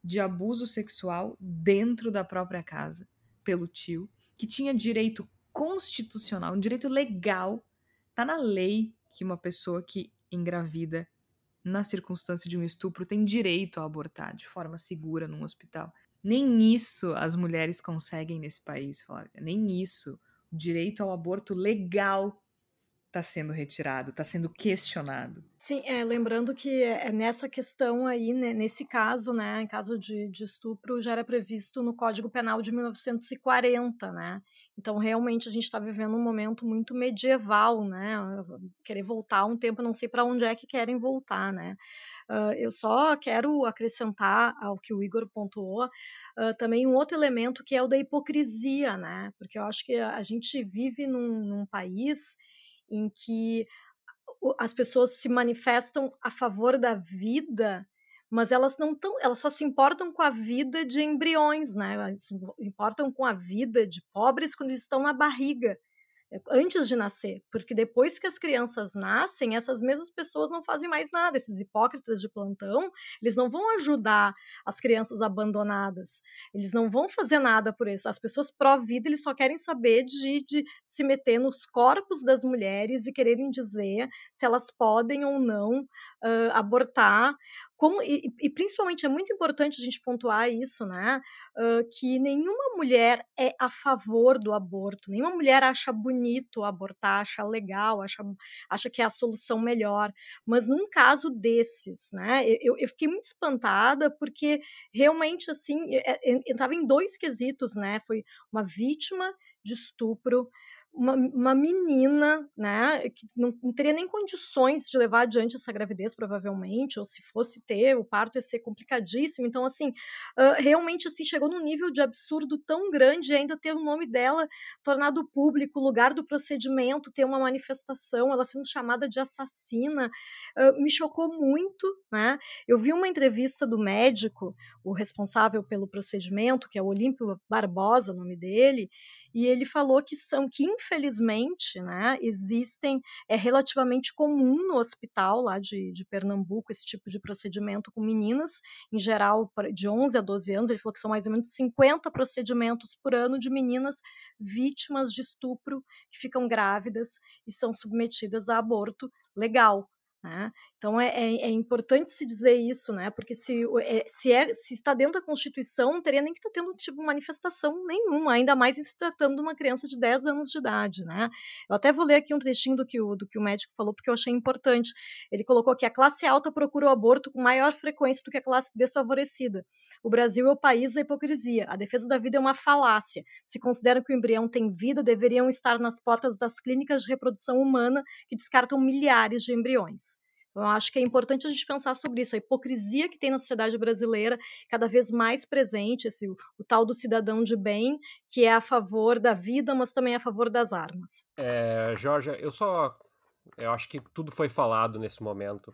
de abuso sexual dentro da própria casa pelo tio que tinha direito constitucional, um direito legal, tá na lei que uma pessoa que engravida na circunstância de um estupro tem direito a abortar de forma segura num hospital. Nem isso as mulheres conseguem nesse país, Flávia. Nem isso. O direito ao aborto legal está sendo retirado, está sendo questionado. Sim, é, lembrando que é, é nessa questão aí, né, nesse caso, né, em caso de, de, estupro, já era previsto no Código Penal de 1940, né? Então, realmente, a gente está vivendo um momento muito medieval, né? Querer voltar um tempo, não sei para onde é que querem voltar, né? Uh, eu só quero acrescentar ao que o Igor pontuou uh, também um outro elemento que é o da hipocrisia, né? Porque eu acho que a gente vive num, num país em que as pessoas se manifestam a favor da vida, mas elas não estão, elas só se importam com a vida de embriões, né? Elas se importam com a vida de pobres quando eles estão na barriga antes de nascer, porque depois que as crianças nascem, essas mesmas pessoas não fazem mais nada. Esses hipócritas de plantão, eles não vão ajudar as crianças abandonadas, eles não vão fazer nada por isso. As pessoas pró-vida, eles só querem saber de, de se meter nos corpos das mulheres e quererem dizer se elas podem ou não uh, abortar como, e, e, principalmente é muito importante a gente pontuar isso, né? Uh, que nenhuma mulher é a favor do aborto, nenhuma mulher acha bonito abortar, acha legal, acha, acha que é a solução melhor. Mas num caso desses, né? Eu, eu fiquei muito espantada porque realmente assim é, é, entrava em dois quesitos, né? Foi uma vítima de estupro uma, uma menina, né, que não, não, teria nem condições de levar adiante essa gravidez, provavelmente, ou se fosse ter, o parto ia ser complicadíssimo. Então, assim, uh, realmente, assim, chegou num nível de absurdo tão grande ainda ter o nome dela tornado público, lugar do procedimento, ter uma manifestação, ela sendo chamada de assassina, uh, me chocou muito, né? Eu vi uma entrevista do médico, o responsável pelo procedimento, que é o Olímpio Barbosa, o nome dele, e ele falou que são que infelizmente, né, existem é relativamente comum no hospital lá de, de Pernambuco esse tipo de procedimento com meninas, em geral de 11 a 12 anos, ele falou que são mais ou menos 50 procedimentos por ano de meninas vítimas de estupro que ficam grávidas e são submetidas a aborto legal. Né? Então é, é, é, importante se dizer isso, né? porque se, é, se, é, se está dentro da Constituição, não teria nem que estar tendo tipo manifestação nenhuma, ainda mais se tratando de uma criança de 10 anos de idade. Né? Eu até vou ler aqui um trechinho do que, o, do que o médico falou, porque eu achei importante. Ele colocou que a classe alta procura o aborto com maior frequência do que a classe desfavorecida. O Brasil é o país da hipocrisia. A defesa da vida é uma falácia. Se consideram que o embrião tem vida, deveriam estar nas portas das clínicas de reprodução humana que descartam milhares de embriões. Então, eu acho que é importante a gente pensar sobre isso, a hipocrisia que tem na sociedade brasileira, cada vez mais presente, esse, o, o tal do cidadão de bem, que é a favor da vida, mas também é a favor das armas. É, Jorge, eu só. Eu acho que tudo foi falado nesse momento.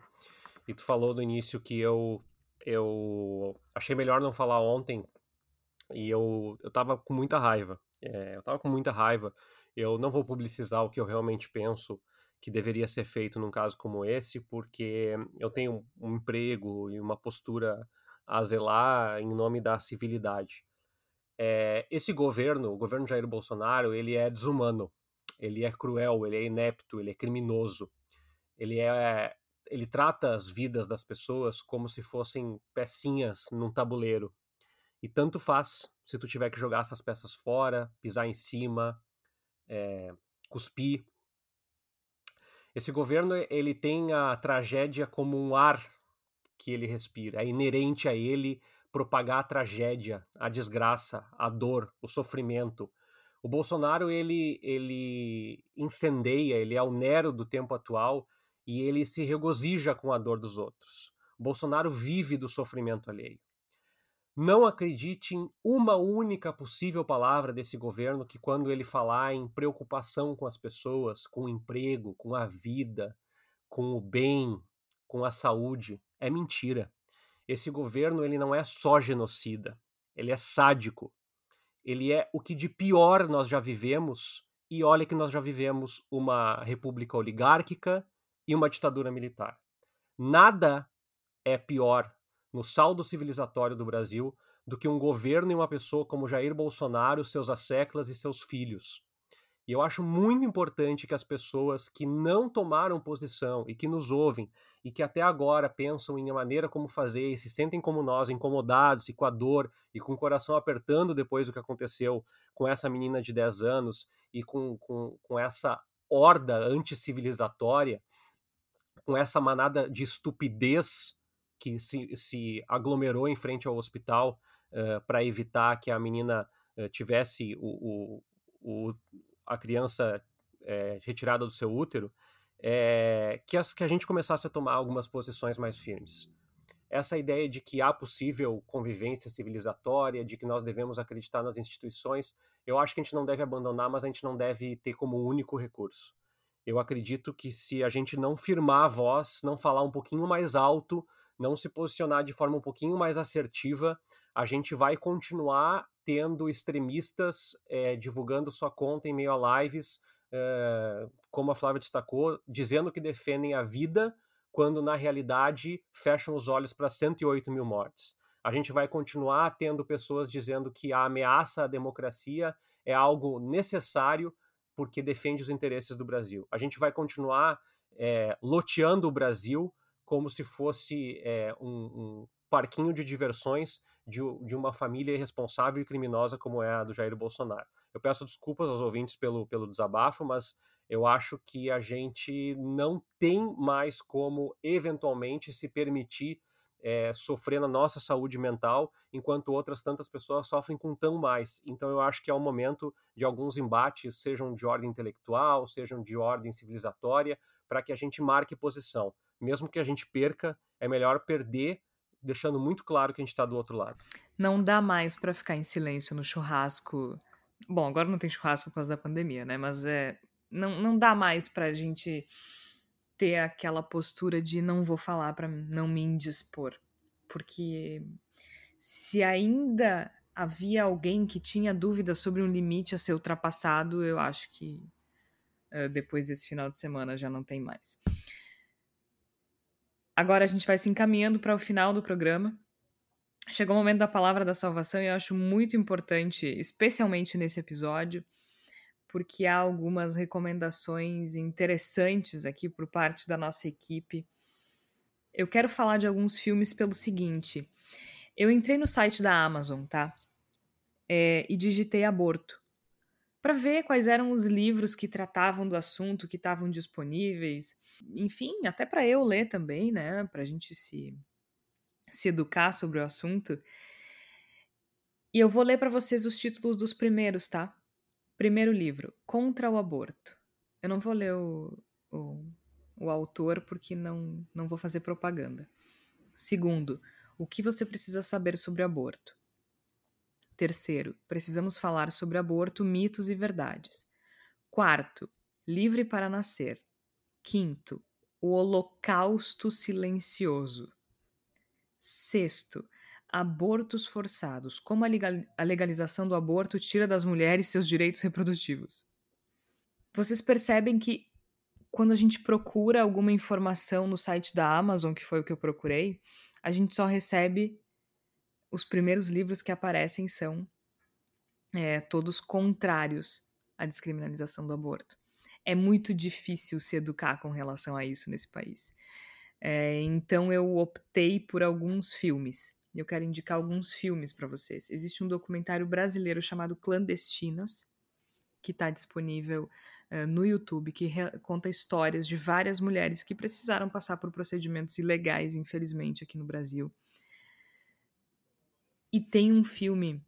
E tu falou no início que eu, eu achei melhor não falar ontem. E eu, eu tava com muita raiva. É, eu tava com muita raiva. Eu não vou publicizar o que eu realmente penso que deveria ser feito num caso como esse, porque eu tenho um emprego e uma postura a zelar em nome da civilidade. É, esse governo, o governo Jair Bolsonaro, ele é desumano, ele é cruel, ele é inepto, ele é criminoso, ele é ele trata as vidas das pessoas como se fossem pecinhas num tabuleiro. E tanto faz se tu tiver que jogar essas peças fora, pisar em cima, é, cuspir. Esse governo ele tem a tragédia como um ar que ele respira. É inerente a ele propagar a tragédia, a desgraça, a dor, o sofrimento. O Bolsonaro ele ele incendeia, ele é o Nero do tempo atual e ele se regozija com a dor dos outros. Bolsonaro vive do sofrimento alheio. Não acredite em uma única possível palavra desse governo que, quando ele falar em preocupação com as pessoas, com o emprego, com a vida, com o bem, com a saúde, é mentira. Esse governo ele não é só genocida, ele é sádico. Ele é o que de pior nós já vivemos, e olha que nós já vivemos uma república oligárquica e uma ditadura militar. Nada é pior no saldo civilizatório do Brasil do que um governo e uma pessoa como Jair Bolsonaro, seus asseclas e seus filhos. E eu acho muito importante que as pessoas que não tomaram posição e que nos ouvem e que até agora pensam em a maneira como fazer e se sentem como nós, incomodados e com a dor e com o coração apertando depois do que aconteceu com essa menina de 10 anos e com, com, com essa horda anticivilizatória, com essa manada de estupidez que se, se aglomerou em frente ao hospital uh, para evitar que a menina uh, tivesse o, o, o, a criança é, retirada do seu útero, é, que, as, que a gente começasse a tomar algumas posições mais firmes. Essa ideia de que há possível convivência civilizatória, de que nós devemos acreditar nas instituições, eu acho que a gente não deve abandonar, mas a gente não deve ter como único recurso. Eu acredito que se a gente não firmar a voz, não falar um pouquinho mais alto, não se posicionar de forma um pouquinho mais assertiva, a gente vai continuar tendo extremistas é, divulgando sua conta em meio a lives, é, como a Flávia destacou, dizendo que defendem a vida, quando na realidade fecham os olhos para 108 mil mortes. A gente vai continuar tendo pessoas dizendo que a ameaça à democracia é algo necessário porque defende os interesses do Brasil. A gente vai continuar é, loteando o Brasil como se fosse é, um, um, parquinho de diversões de, de, uma família irresponsável e criminosa como é a do Jair Bolsonaro. Eu peço desculpas aos ouvintes pelo, pelo desabafo, mas eu acho que a gente não tem mais como eventualmente se permitir é, sofrer na nossa saúde mental, enquanto outras tantas pessoas sofrem com tão mais. Então eu acho que é o momento de alguns embates, sejam de ordem intelectual, sejam de ordem civilizatória, para que a gente marque posição. Mesmo que a gente perca, é melhor perder, deixando muito claro que a gente está do outro lado. Não dá mais para ficar em silêncio no churrasco. Bom, agora não tem churrasco por causa da pandemia, né? Mas é, não, não dá mais para a gente ter aquela postura de não vou falar para não me indispor. Porque se ainda havia alguém que tinha dúvida sobre um limite a ser ultrapassado, eu acho que uh, depois desse final de semana já não tem mais. Agora a gente vai se encaminhando para o final do programa. Chegou o momento da palavra da salvação e eu acho muito importante, especialmente nesse episódio, porque há algumas recomendações interessantes aqui por parte da nossa equipe. Eu quero falar de alguns filmes pelo seguinte: eu entrei no site da Amazon, tá? É, e digitei aborto para ver quais eram os livros que tratavam do assunto, que estavam disponíveis, enfim, até para eu ler também, né? Para a gente se se educar sobre o assunto. E eu vou ler para vocês os títulos dos primeiros, tá? Primeiro livro, Contra o Aborto. Eu não vou ler o, o, o autor porque não, não vou fazer propaganda. Segundo, o que você precisa saber sobre aborto. Terceiro, precisamos falar sobre aborto, mitos e verdades. Quarto, livre para nascer. Quinto, o holocausto silencioso. Sexto, abortos forçados, como a legalização do aborto tira das mulheres seus direitos reprodutivos. Vocês percebem que quando a gente procura alguma informação no site da Amazon, que foi o que eu procurei, a gente só recebe os primeiros livros que aparecem são é, todos contrários à descriminalização do aborto. É muito difícil se educar com relação a isso nesse país. É, então eu optei por alguns filmes. Eu quero indicar alguns filmes para vocês. Existe um documentário brasileiro chamado Clandestinas, que está disponível uh, no YouTube, que conta histórias de várias mulheres que precisaram passar por procedimentos ilegais, infelizmente, aqui no Brasil. E tem um filme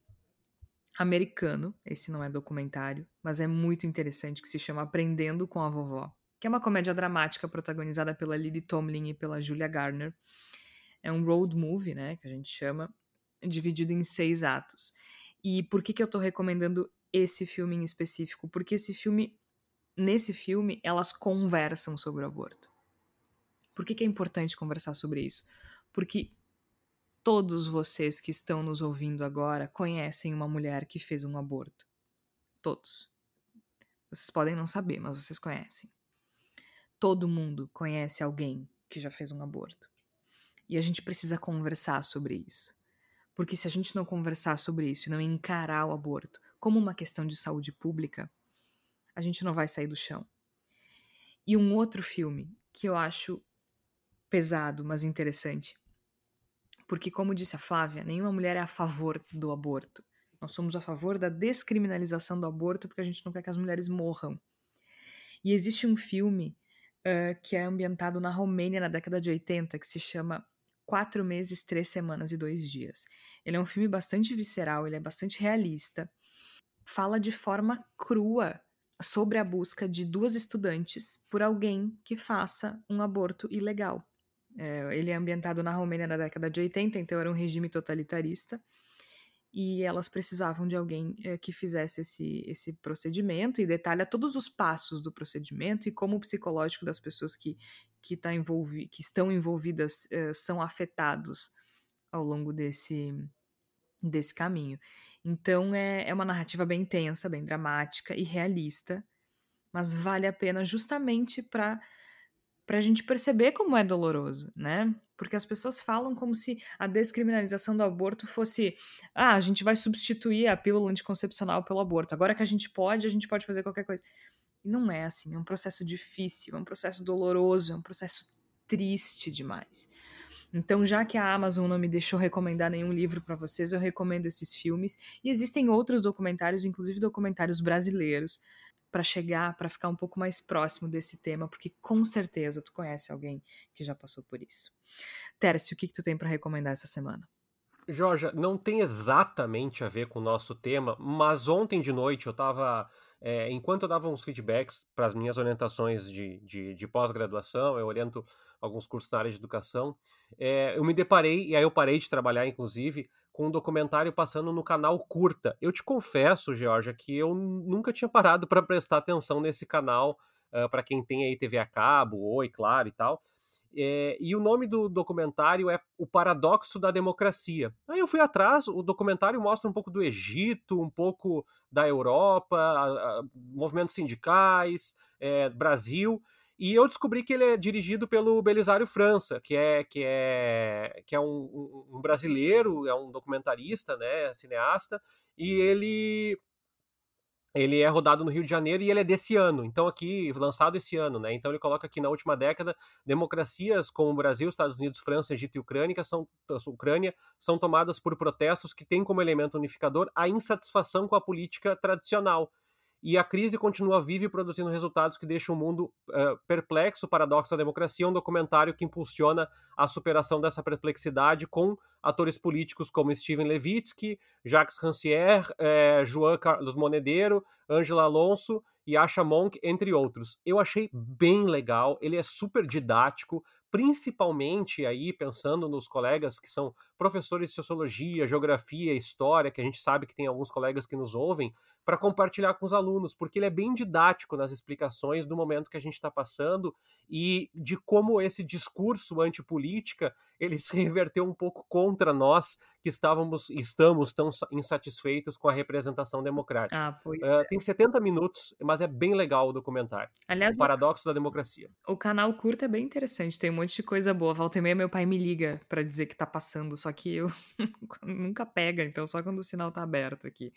americano, esse não é documentário, mas é muito interessante, que se chama Aprendendo com a Vovó, que é uma comédia dramática protagonizada pela Lily Tomlin e pela Julia Garner. É um road movie, né, que a gente chama, dividido em seis atos. E por que, que eu tô recomendando esse filme em específico? Porque esse filme, nesse filme, elas conversam sobre o aborto. Por que, que é importante conversar sobre isso? Porque todos vocês que estão nos ouvindo agora conhecem uma mulher que fez um aborto. Todos. Vocês podem não saber, mas vocês conhecem. Todo mundo conhece alguém que já fez um aborto. E a gente precisa conversar sobre isso. Porque se a gente não conversar sobre isso e não encarar o aborto como uma questão de saúde pública, a gente não vai sair do chão. E um outro filme que eu acho pesado, mas interessante, porque, como disse a Flávia, nenhuma mulher é a favor do aborto. Nós somos a favor da descriminalização do aborto porque a gente não quer que as mulheres morram. E existe um filme uh, que é ambientado na Romênia na década de 80 que se chama Quatro Meses, Três Semanas e Dois Dias. Ele é um filme bastante visceral, ele é bastante realista. Fala de forma crua sobre a busca de duas estudantes por alguém que faça um aborto ilegal. É, ele é ambientado na Romênia na década de 80, então era um regime totalitarista. E elas precisavam de alguém é, que fizesse esse, esse procedimento e detalha todos os passos do procedimento e como o psicológico das pessoas que, que, tá envolvi que estão envolvidas é, são afetados ao longo desse, desse caminho. Então é, é uma narrativa bem intensa, bem dramática e realista, mas vale a pena justamente para para a gente perceber como é doloroso, né? Porque as pessoas falam como se a descriminalização do aborto fosse, ah, a gente vai substituir a pílula anticoncepcional pelo aborto. Agora que a gente pode, a gente pode fazer qualquer coisa. E não é assim, é um processo difícil, é um processo doloroso, é um processo triste demais. Então, já que a Amazon não me deixou recomendar nenhum livro para vocês, eu recomendo esses filmes. E existem outros documentários, inclusive documentários brasileiros, para chegar, para ficar um pouco mais próximo desse tema, porque com certeza tu conhece alguém que já passou por isso. Tércio, o que, que tu tem para recomendar essa semana? Jorge, não tem exatamente a ver com o nosso tema, mas ontem de noite eu estava. É, enquanto eu dava uns feedbacks para as minhas orientações de, de, de pós-graduação, eu oriento alguns cursos na área de educação, é, eu me deparei, e aí eu parei de trabalhar, inclusive, com um documentário passando no canal Curta. Eu te confesso, Georgia, que eu nunca tinha parado para prestar atenção nesse canal, uh, para quem tem aí TV a cabo, Oi, claro e tal. É, e o nome do documentário é O Paradoxo da Democracia. Aí eu fui atrás, o documentário mostra um pouco do Egito, um pouco da Europa, a, a, movimentos sindicais, é, Brasil. E eu descobri que ele é dirigido pelo Belisário França, que é que é que é um, um, brasileiro, é um documentarista, né, cineasta, e ele ele é rodado no Rio de Janeiro e ele é desse ano, então aqui lançado esse ano, né? Então ele coloca aqui na última década democracias como Brasil, Estados Unidos, França, Egito e Ucrânia são Ucrânia são tomadas por protestos que têm como elemento unificador a insatisfação com a política tradicional e a crise continua viva e produzindo resultados que deixam o mundo uh, perplexo. Paradoxo da Democracia é um documentário que impulsiona a superação dessa perplexidade com atores políticos como Steven Levitsky, Jacques Rancière, eh, João Carlos Monedero, Angela Alonso e Asha Monk, entre outros. Eu achei bem legal, ele é super didático, principalmente aí pensando nos colegas que são professores de sociologia, geografia, história, que a gente sabe que tem alguns colegas que nos ouvem, para compartilhar com os alunos, porque ele é bem didático nas explicações do momento que a gente está passando e de como esse discurso antipolítica ele se reverteu um pouco contra nós que estávamos estamos tão insatisfeitos com a representação democrática. Ah, uh, tem 70 minutos, mas é bem legal o documentário. Aliás, o Paradoxo o, da Democracia. O canal curto é bem interessante, tem um monte de coisa boa. Volta e meia meu pai me liga para dizer que tá passando, só que eu nunca pega, então só quando o sinal tá aberto aqui.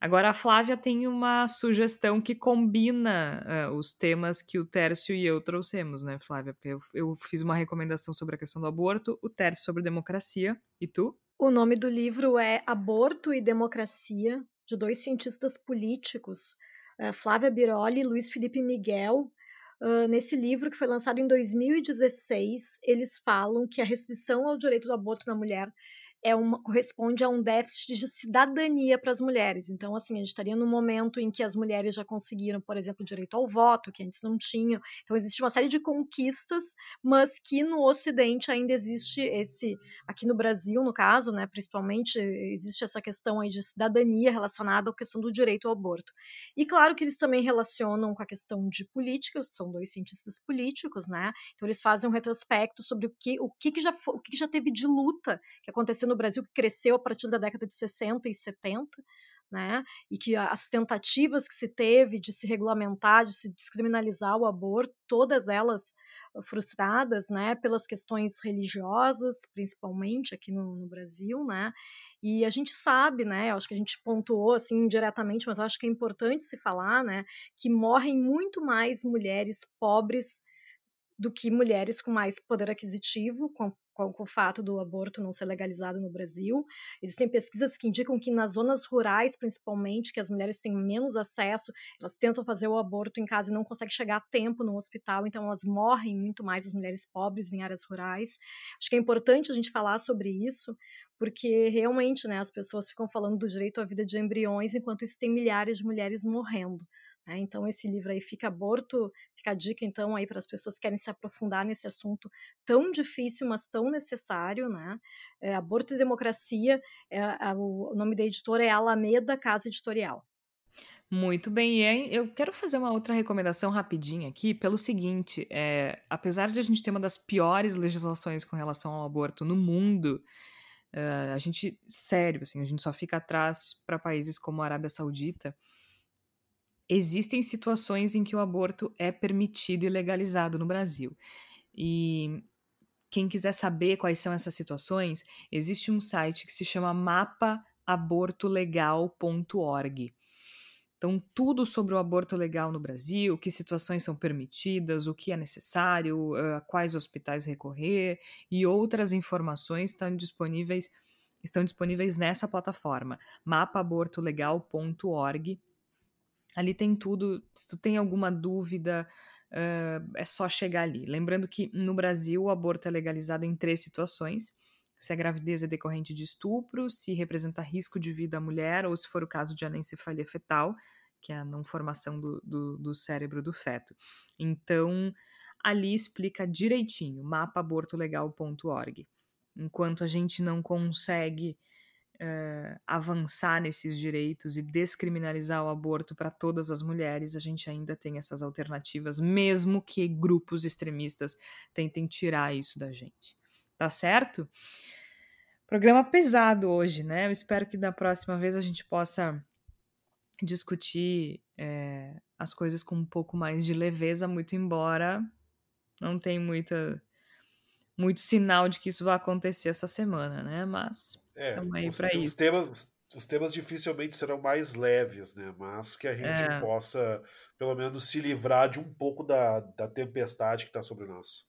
Agora, a Flávia tem uma sugestão que combina uh, os temas que o Tércio e eu trouxemos, né, Flávia? Porque eu, eu fiz uma recomendação sobre a questão do aborto, o Tércio sobre democracia, e tu? O nome do livro é Aborto e Democracia, de dois cientistas políticos, Flávia Biroli e Luiz Felipe Miguel. Uh, nesse livro, que foi lançado em 2016, eles falam que a restrição ao direito do aborto na mulher é uma, corresponde a um déficit de cidadania para as mulheres. Então, assim, a gente estaria no momento em que as mulheres já conseguiram, por exemplo, o direito ao voto, que antes não tinham. Então, existe uma série de conquistas, mas que no Ocidente ainda existe esse, aqui no Brasil, no caso, né, principalmente, existe essa questão aí de cidadania relacionada à questão do direito ao aborto. E claro que eles também relacionam com a questão de política, são dois cientistas políticos, né? Então, eles fazem um retrospecto sobre o que, o que, que já, o que, que já teve de luta que aconteceu no no Brasil que cresceu a partir da década de 60 e 70, né? E que as tentativas que se teve de se regulamentar, de se descriminalizar o aborto, todas elas frustradas, né, pelas questões religiosas, principalmente aqui no, no Brasil, né? E a gente sabe, né? Acho que a gente pontuou assim indiretamente, mas acho que é importante se falar, né, que morrem muito mais mulheres pobres do que mulheres com mais poder aquisitivo, com, com, com, o fato do aborto não ser legalizado no Brasil. Existem pesquisas que indicam que nas zonas rurais, principalmente, que as mulheres têm menos acesso, elas tentam fazer o aborto em casa e não conseguem chegar a tempo no hospital, então elas morrem muito mais, as mulheres pobres em áreas rurais. Acho que é importante a gente falar sobre isso, porque realmente né, as pessoas ficam falando do direito à vida de embriões, enquanto isso tem milhares de mulheres morrendo. Né? Então, esse livro aí fica aborto, fica a dica, então, aí para as pessoas que querem se aprofundar nesse assunto tão difícil, mas tão necessário, né? É, aborto e Democracia, é, a, o nome da editora é Alameda Casa Editorial. Muito bem, e eu quero fazer uma outra recomendação rapidinha aqui, pelo seguinte: é, apesar de a gente ter uma das piores legislações com relação ao aborto no mundo, uh, a gente, sério, assim, a gente só fica atrás para países como a Arábia Saudita existem situações em que o aborto é permitido e legalizado no Brasil. E quem quiser saber quais são essas situações, existe um site que se chama mapaabortolegal.org. Então, tudo sobre o aborto legal no Brasil, que situações são permitidas, o que é necessário, a quais hospitais recorrer e outras informações estão disponíveis, estão disponíveis nessa plataforma, mapaabortolegal.org Ali tem tudo. Se tu tem alguma dúvida, uh, é só chegar ali. Lembrando que no Brasil o aborto é legalizado em três situações: se a gravidez é decorrente de estupro, se representa risco de vida à mulher, ou se for o caso de anencefalia fetal, que é a não formação do, do, do cérebro do feto. Então, ali explica direitinho, mapaabortolegal.org. Enquanto a gente não consegue uh, avançar nesses direitos e descriminalizar o aborto para todas as mulheres, a gente ainda tem essas alternativas, mesmo que grupos extremistas tentem tirar isso da gente. Tá certo? Programa pesado hoje, né? Eu espero que da próxima vez a gente possa discutir é, as coisas com um pouco mais de leveza, muito embora não tem muita muito sinal de que isso vai acontecer essa semana, né? Mas é, aí os, isso. Os temas, os temas dificilmente serão mais leves, né? Mas que a gente é. possa, pelo menos, se livrar de um pouco da, da tempestade que está sobre nós.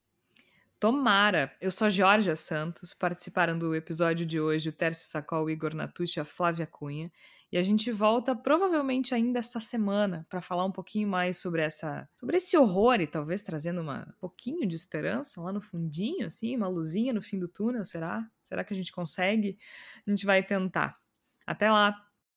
Tomara! Eu sou a Georgia Santos, participaram do episódio de hoje o Tércio Sacol, Igor Natucci e a Flávia Cunha. E a gente volta provavelmente ainda esta semana para falar um pouquinho mais sobre essa, sobre esse horror e talvez trazendo uma, um pouquinho de esperança lá no fundinho, assim, uma luzinha no fim do túnel, será? Será que a gente consegue? A gente vai tentar. Até lá!